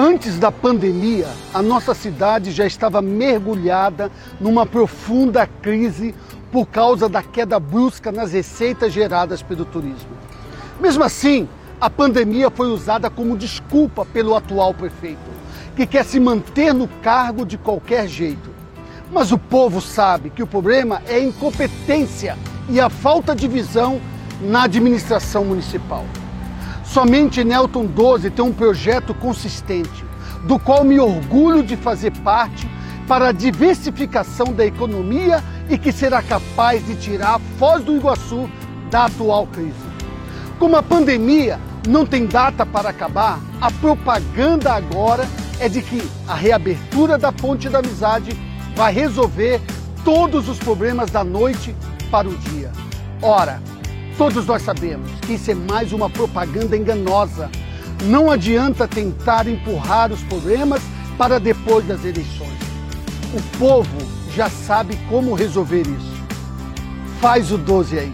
Antes da pandemia, a nossa cidade já estava mergulhada numa profunda crise por causa da queda brusca nas receitas geradas pelo turismo. Mesmo assim, a pandemia foi usada como desculpa pelo atual prefeito, que quer se manter no cargo de qualquer jeito. Mas o povo sabe que o problema é a incompetência e a falta de visão na administração municipal. Somente Nelton 12 tem um projeto consistente, do qual me orgulho de fazer parte para a diversificação da economia e que será capaz de tirar a Foz do Iguaçu da atual crise. Como a pandemia não tem data para acabar, a propaganda agora é de que a reabertura da Ponte da Amizade vai resolver todos os problemas da noite para o dia. Ora, Todos nós sabemos que isso é mais uma propaganda enganosa. Não adianta tentar empurrar os problemas para depois das eleições. O povo já sabe como resolver isso. Faz o 12 aí.